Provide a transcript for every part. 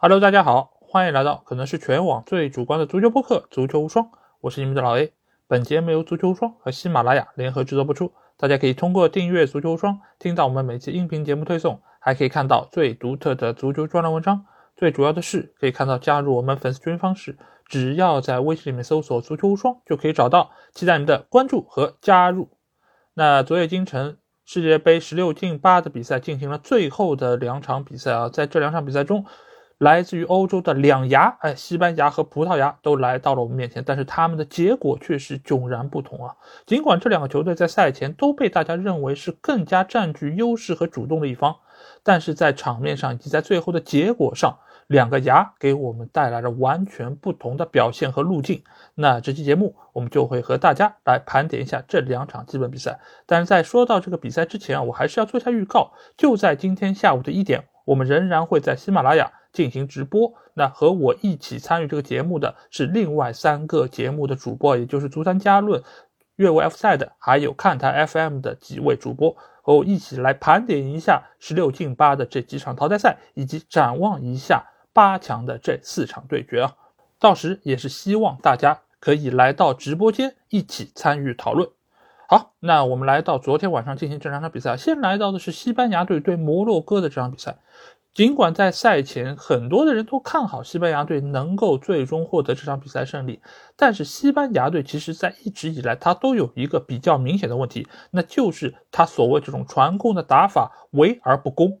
Hello，大家好，欢迎来到可能是全网最主观的足球播客《足球无双》，我是你们的老 A。本节目由足球无双和喜马拉雅联合制作播出。大家可以通过订阅足球无双，听到我们每期音频节目推送，还可以看到最独特的足球专栏文章。最主要的是，可以看到加入我们粉丝群方式，只要在微信里面搜索“足球无双”就可以找到。期待你的关注和加入。那昨夜今晨世界杯十六进八的比赛进行了最后的两场比赛啊，在这两场比赛中。来自于欧洲的两牙，哎，西班牙和葡萄牙都来到了我们面前，但是他们的结果却是迥然不同啊！尽管这两个球队在赛前都被大家认为是更加占据优势和主动的一方，但是在场面上以及在最后的结果上，两个牙给我们带来了完全不同的表现和路径。那这期节目我们就会和大家来盘点一下这两场基本比赛。但是在说到这个比赛之前啊，我还是要做一下预告，就在今天下午的一点，我们仍然会在喜马拉雅。进行直播，那和我一起参与这个节目的是另外三个节目的主播，也就是足坛加论、越位 F 赛的，还有看台 FM 的几位主播，和我一起来盘点一下十六进八的这几场淘汰赛，以及展望一下八强的这四场对决啊。到时也是希望大家可以来到直播间一起参与讨论。好，那我们来到昨天晚上进行这两场比赛，先来到的是西班牙队对摩洛哥的这场比赛。尽管在赛前很多的人都看好西班牙队能够最终获得这场比赛胜利，但是西班牙队其实在一直以来他都有一个比较明显的问题，那就是他所谓这种传控的打法围而不攻。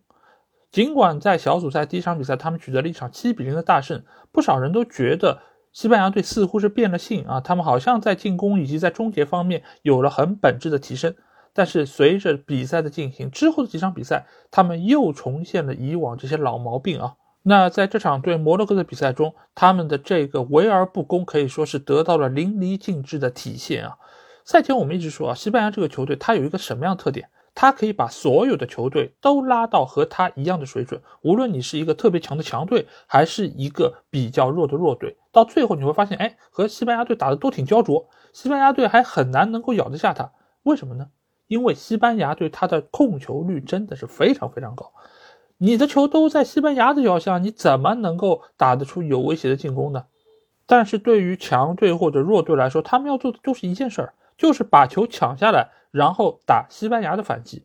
尽管在小组赛第一场比赛他们取得了一场七比零的大胜，不少人都觉得西班牙队似乎是变了性啊，他们好像在进攻以及在终结方面有了很本质的提升。但是随着比赛的进行，之后的几场比赛，他们又重现了以往这些老毛病啊。那在这场对摩洛哥的比赛中，他们的这个围而不攻可以说是得到了淋漓尽致的体现啊。赛前我们一直说啊，西班牙这个球队它有一个什么样的特点？它可以把所有的球队都拉到和它一样的水准，无论你是一个特别强的强队，还是一个比较弱的弱队，到最后你会发现，哎，和西班牙队打的都挺焦灼，西班牙队还很难能够咬得下他，为什么呢？因为西班牙队他的控球率真的是非常非常高，你的球都在西班牙的脚下，你怎么能够打得出有威胁的进攻呢？但是对于强队或者弱队来说，他们要做的就是一件事儿，就是把球抢下来，然后打西班牙的反击。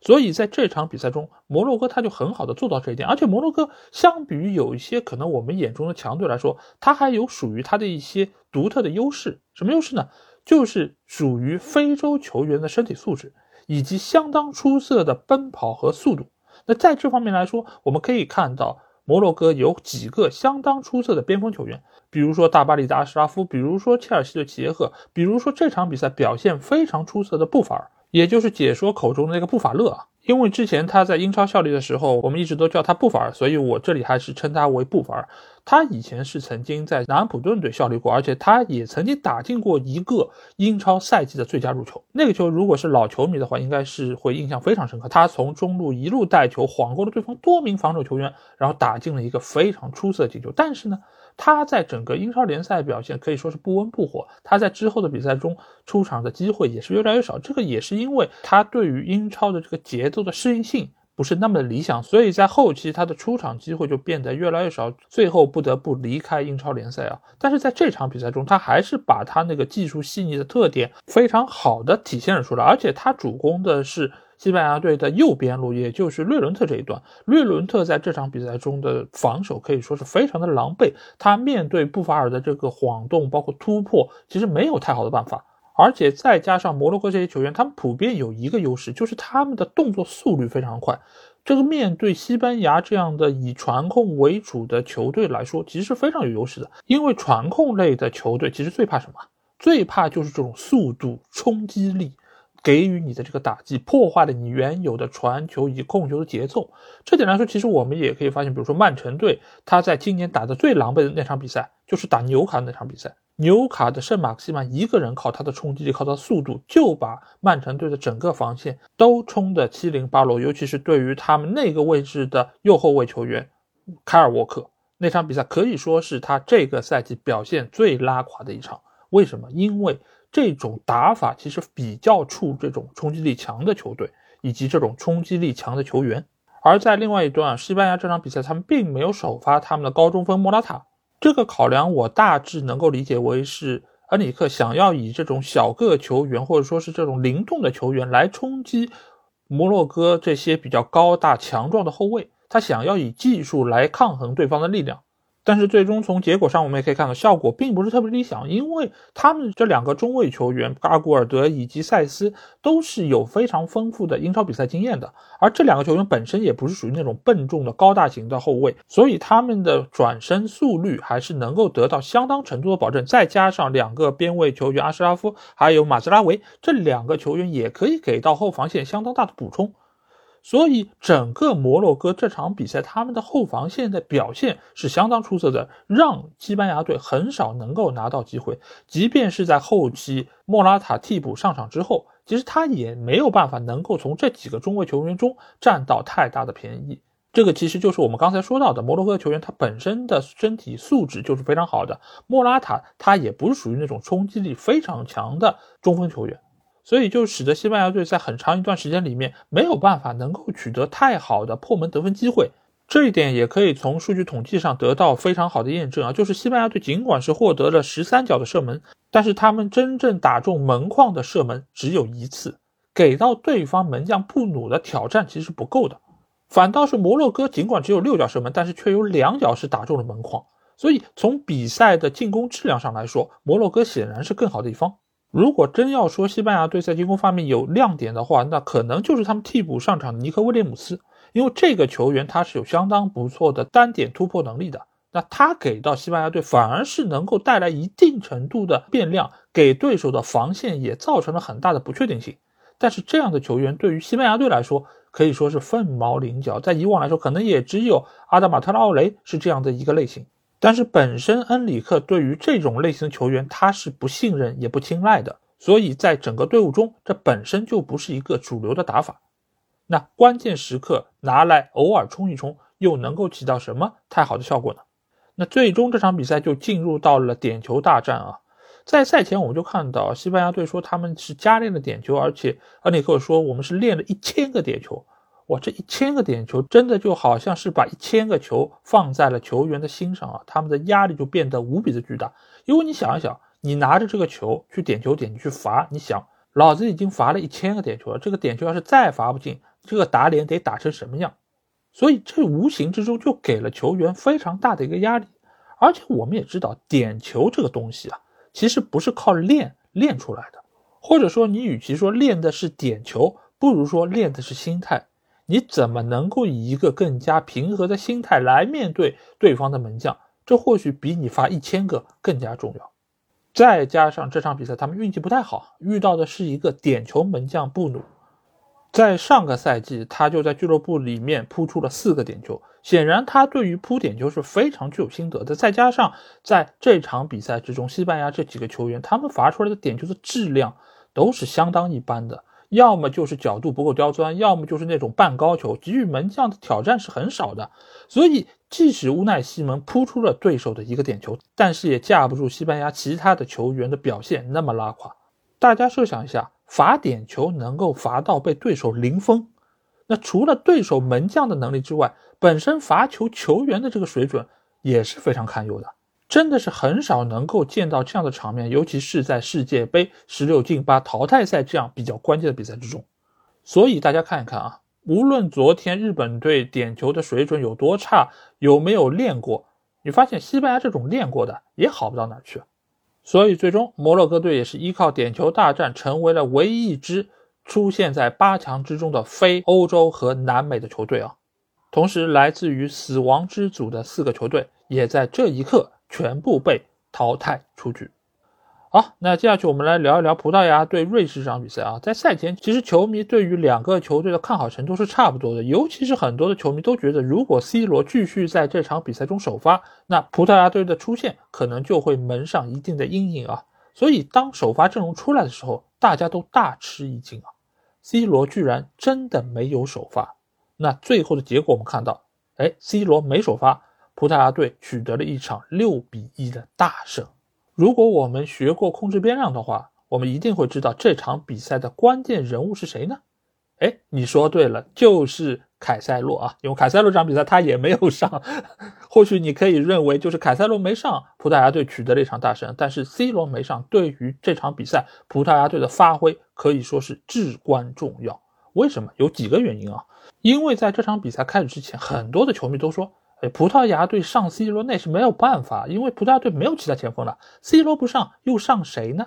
所以在这场比赛中，摩洛哥他就很好的做到这一点，而且摩洛哥相比于有一些可能我们眼中的强队来说，他还有属于他的一些独特的优势。什么优势呢？就是属于非洲球员的身体素质，以及相当出色的奔跑和速度。那在这方面来说，我们可以看到摩洛哥有几个相当出色的边锋球员，比如说大巴黎的阿什拉夫，比如说切尔西的齐耶赫，比如说这场比赛表现非常出色的布法尔，也就是解说口中的那个布法勒啊。因为之前他在英超效力的时候，我们一直都叫他布法尔，所以我这里还是称他为布法尔。他以前是曾经在南安普顿队效力过，而且他也曾经打进过一个英超赛季的最佳入球。那个球如果是老球迷的话，应该是会印象非常深刻。他从中路一路带球，晃过了对方多名防守球员，然后打进了一个非常出色的进球。但是呢，他在整个英超联赛表现可以说是不温不火。他在之后的比赛中出场的机会也是越来越少。这个也是因为他对于英超的这个节奏的适应性。不是那么的理想，所以在后期他的出场机会就变得越来越少，最后不得不离开英超联赛啊。但是在这场比赛中，他还是把他那个技术细腻的特点非常好的体现了出来，而且他主攻的是西班牙队的右边路，也就是略伦特这一段。略伦特在这场比赛中的防守可以说是非常的狼狈，他面对布法尔的这个晃动，包括突破，其实没有太好的办法。而且再加上摩洛哥这些球员，他们普遍有一个优势，就是他们的动作速率非常快。这个面对西班牙这样的以传控为主的球队来说，其实是非常有优势的。因为传控类的球队其实最怕什么？最怕就是这种速度、冲击力给予你的这个打击，破坏了你原有的传球以及控球的节奏。这点来说，其实我们也可以发现，比如说曼城队，他在今年打的最狼狈的那场比赛，就是打纽卡那场比赛。纽卡的圣马克西曼一个人靠他的冲击力，靠他的速度，就把曼城队的整个防线都冲得七零八落。尤其是对于他们那个位置的右后卫球员凯尔沃克，那场比赛可以说是他这个赛季表现最拉垮的一场。为什么？因为这种打法其实比较怵这种冲击力强的球队以及这种冲击力强的球员。而在另外一端啊，西班牙这场比赛他们并没有首发他们的高中锋莫拉塔。这个考量我大致能够理解为是恩里克想要以这种小个球员或者说是这种灵动的球员来冲击摩洛哥这些比较高大强壮的后卫，他想要以技术来抗衡对方的力量。但是最终从结果上，我们也可以看到效果并不是特别理想，因为他们这两个中卫球员阿古尔德以及塞斯都是有非常丰富的英超比赛经验的，而这两个球员本身也不是属于那种笨重的高大型的后卫，所以他们的转身速率还是能够得到相当程度的保证。再加上两个边卫球员阿什拉夫还有马兹拉维这两个球员也可以给到后防线相当大的补充。所以，整个摩洛哥这场比赛，他们的后防线的表现是相当出色的，让西班牙队很少能够拿到机会。即便是在后期莫拉塔替补上场之后，其实他也没有办法能够从这几个中卫球员中占到太大的便宜。这个其实就是我们刚才说到的，摩洛哥球员他本身的身体素质就是非常好的。莫拉塔他也不是属于那种冲击力非常强的中锋球员。所以就使得西班牙队在很长一段时间里面没有办法能够取得太好的破门得分机会，这一点也可以从数据统计上得到非常好的验证啊。就是西班牙队尽管是获得了十三脚的射门，但是他们真正打中门框的射门只有一次，给到对方门将布努的挑战其实是不够的。反倒是摩洛哥尽管只有六脚射门，但是却有两脚是打中了门框。所以从比赛的进攻质量上来说，摩洛哥显然是更好的一方。如果真要说西班牙队在进攻方面有亮点的话，那可能就是他们替补上场的尼克威廉姆斯，因为这个球员他是有相当不错的单点突破能力的。那他给到西班牙队反而是能够带来一定程度的变量，给对手的防线也造成了很大的不确定性。但是这样的球员对于西班牙队来说可以说是凤毛麟角，在以往来说可能也只有阿达马特拉奥雷是这样的一个类型。但是本身恩里克对于这种类型的球员他是不信任也不青睐的，所以在整个队伍中，这本身就不是一个主流的打法。那关键时刻拿来偶尔冲一冲，又能够起到什么太好的效果呢？那最终这场比赛就进入到了点球大战啊！在赛前我们就看到西班牙队说他们是加练了点球，而且恩里克说我们是练了一千个点球。这一千个点球真的就好像是把一千个球放在了球员的心上啊，他们的压力就变得无比的巨大。因为你想一想，你拿着这个球去点球点，你去罚，你想，老子已经罚了一千个点球了，这个点球要是再罚不进，这个打脸得打成什么样？所以这无形之中就给了球员非常大的一个压力。而且我们也知道，点球这个东西啊，其实不是靠练练出来的，或者说你与其说练的是点球，不如说练的是心态。你怎么能够以一个更加平和的心态来面对对方的门将？这或许比你发一千个更加重要。再加上这场比赛他们运气不太好，遇到的是一个点球门将布努。在上个赛季，他就在俱乐部里面扑出了四个点球，显然他对于扑点球是非常具有心得的。再加上在这场比赛之中，西班牙这几个球员他们罚出来的点球的质量都是相当一般的。要么就是角度不够刁钻，要么就是那种半高球，给予门将的挑战是很少的。所以，即使乌奈西蒙扑出了对手的一个点球，但是也架不住西班牙其他的球员的表现那么拉垮。大家设想一下，罚点球能够罚到被对手零封，那除了对手门将的能力之外，本身罚球球员的这个水准也是非常堪忧的。真的是很少能够见到这样的场面，尤其是在世界杯十六进八淘汰赛这样比较关键的比赛之中。所以大家看一看啊，无论昨天日本队点球的水准有多差，有没有练过，你发现西班牙这种练过的也好不到哪去。所以最终摩洛哥队也是依靠点球大战，成为了唯一一支出现在八强之中的非欧洲和南美的球队啊。同时，来自于死亡之组的四个球队也在这一刻。全部被淘汰出局。好，那接下去我们来聊一聊葡萄牙对瑞士这场比赛啊。在赛前，其实球迷对于两个球队的看好程度是差不多的，尤其是很多的球迷都觉得，如果 C 罗继续在这场比赛中首发，那葡萄牙队的出现可能就会蒙上一定的阴影啊。所以当首发阵容出来的时候，大家都大吃一惊啊，C 罗居然真的没有首发。那最后的结果我们看到，哎，C 罗没首发。葡萄牙队取得了一场六比一的大胜。如果我们学过控制变量的话，我们一定会知道这场比赛的关键人物是谁呢？哎，你说对了，就是凯塞洛啊，因为凯塞洛这场比赛他也没有上，或许你可以认为就是凯塞洛没上，葡萄牙队取得了一场大胜，但是 C 罗没上，对于这场比赛葡萄牙队的发挥可以说是至关重要。为什么？有几个原因啊？因为在这场比赛开始之前，很多的球迷都说，葡萄牙队上 C 罗那是没有办法，因为葡萄牙队没有其他前锋了，C 罗不上又上谁呢？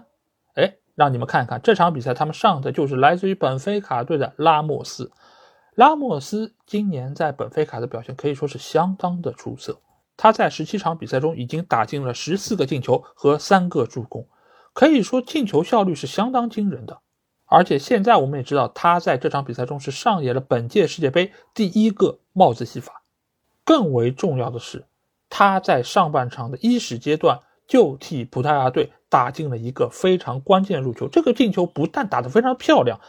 哎，让你们看看这场比赛，他们上的就是来自于本菲卡队的拉莫斯。拉莫斯今年在本菲卡的表现可以说是相当的出色，他在十七场比赛中已经打进了十四个进球和三个助攻，可以说进球效率是相当惊人的。而且现在我们也知道，他在这场比赛中是上演了本届世界杯第一个帽子戏法。更为重要的是，他在上半场的伊始阶段就替葡萄牙队打进了一个非常关键入球。这个进球不但打得非常漂亮，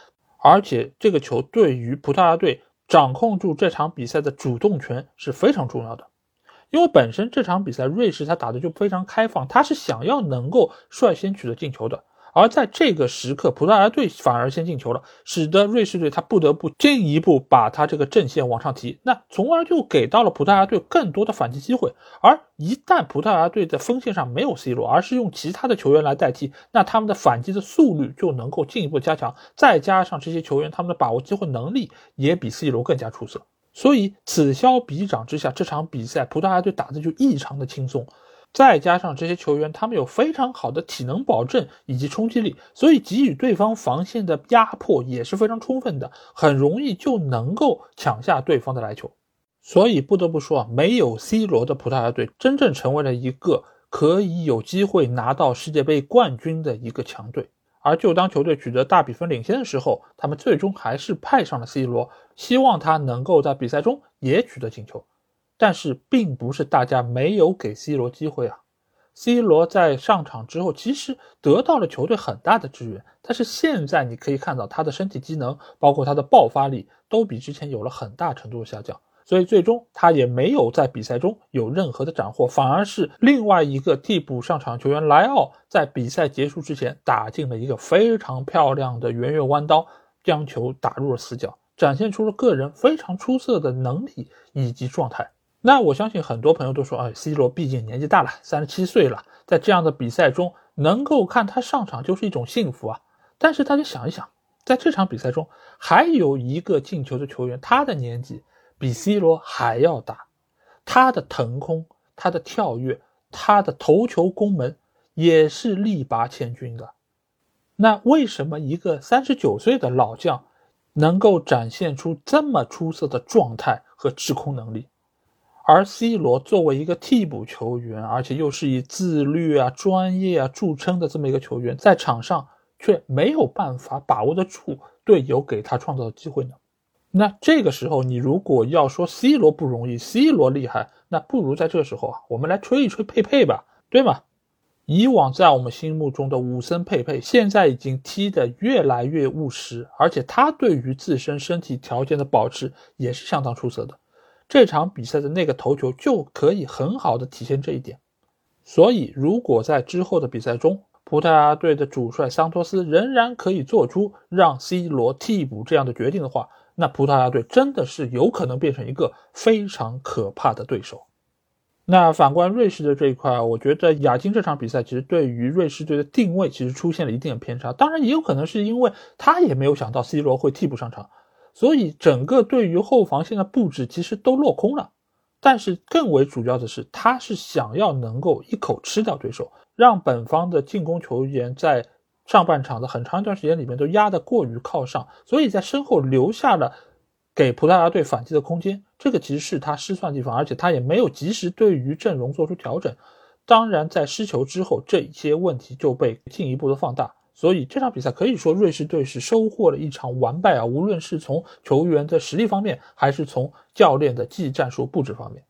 而且这个球对于葡萄牙队掌控住这场比赛的主动权是非常重要的。因为本身这场比赛瑞士他打的就非常开放，他是想要能够率先取得进球的。而在这个时刻，葡萄牙队反而先进球了，使得瑞士队他不得不进一步把他这个阵线往上提，那从而就给到了葡萄牙队更多的反击机会。而一旦葡萄牙队的锋线上没有 C 罗，而是用其他的球员来代替，那他们的反击的速率就能够进一步加强。再加上这些球员他们的把握机会能力也比 C 罗更加出色，所以此消彼长之下，这场比赛葡萄牙队打的就异常的轻松。再加上这些球员，他们有非常好的体能保证以及冲击力，所以给予对方防线的压迫也是非常充分的，很容易就能够抢下对方的来球。所以不得不说啊，没有 C 罗的葡萄牙队真正成为了一个可以有机会拿到世界杯冠军的一个强队。而就当球队取得大比分领先的时候，他们最终还是派上了 C 罗，希望他能够在比赛中也取得进球。但是并不是大家没有给 C 罗机会啊，C 罗在上场之后其实得到了球队很大的支援，但是现在你可以看到他的身体机能，包括他的爆发力都比之前有了很大程度的下降，所以最终他也没有在比赛中有任何的斩获，反而是另外一个替补上场球员莱奥在比赛结束之前打进了一个非常漂亮的圆月弯刀，将球打入了死角，展现出了个人非常出色的能力以及状态。那我相信很多朋友都说，哎，C 罗毕竟年纪大了，三十七岁了，在这样的比赛中能够看他上场就是一种幸福啊。但是大家想一想，在这场比赛中还有一个进球的球员，他的年纪比 C 罗还要大，他的腾空、他的跳跃、他的头球攻门也是力拔千钧的。那为什么一个三十九岁的老将能够展现出这么出色的状态和制空能力？而 C 罗作为一个替补球员，而且又是以自律啊、专业啊著称的这么一个球员，在场上却没有办法把握得住队友给他创造的机会呢？那这个时候，你如果要说 C 罗不容易，C 罗厉害，那不如在这时候啊，我们来吹一吹佩佩吧，对吗？以往在我们心目中的武森佩佩，现在已经踢得越来越务实，而且他对于自身身体条件的保持也是相当出色的。这场比赛的那个头球就可以很好的体现这一点，所以如果在之后的比赛中，葡萄牙队的主帅桑托斯仍然可以做出让 C 罗替补这样的决定的话，那葡萄牙队真的是有可能变成一个非常可怕的对手。那反观瑞士的这一块，我觉得亚金这场比赛其实对于瑞士队的定位其实出现了一定的偏差，当然也有可能是因为他也没有想到 C 罗会替补上场。所以整个对于后防线的布置其实都落空了，但是更为主要的是，他是想要能够一口吃掉对手，让本方的进攻球员在上半场的很长一段时间里面都压得过于靠上，所以在身后留下了给葡萄牙队反击的空间。这个其实是他失算地方，而且他也没有及时对于阵容做出调整。当然，在失球之后，这些问题就被进一步的放大。所以这场比赛可以说瑞士队是收获了一场完败啊！无论是从球员的实力方面，还是从教练的技战术布置方面。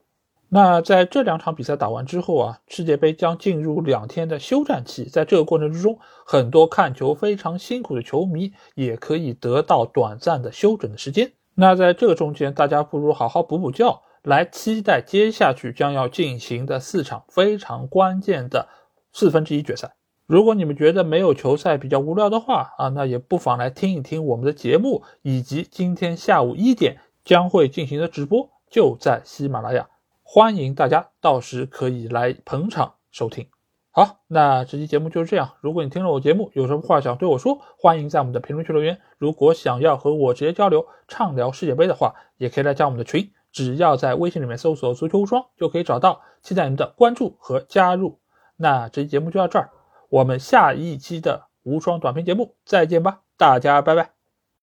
那在这两场比赛打完之后啊，世界杯将进入两天的休战期，在这个过程之中，很多看球非常辛苦的球迷也可以得到短暂的休整的时间。那在这个中间，大家不如好好补补觉，来期待接下去将要进行的四场非常关键的四分之一决赛。如果你们觉得没有球赛比较无聊的话啊，那也不妨来听一听我们的节目，以及今天下午一点将会进行的直播就在喜马拉雅，欢迎大家到时可以来捧场收听。好，那这期节目就是这样。如果你听了我节目有什么话想对我说，欢迎在我们的评论区留言。如果想要和我直接交流畅聊世界杯的话，也可以来加我们的群，只要在微信里面搜索“足球无双”就可以找到。期待你们的关注和加入。那这期节目就到这儿，我们下一期的无双短评节目再见吧，大家拜拜。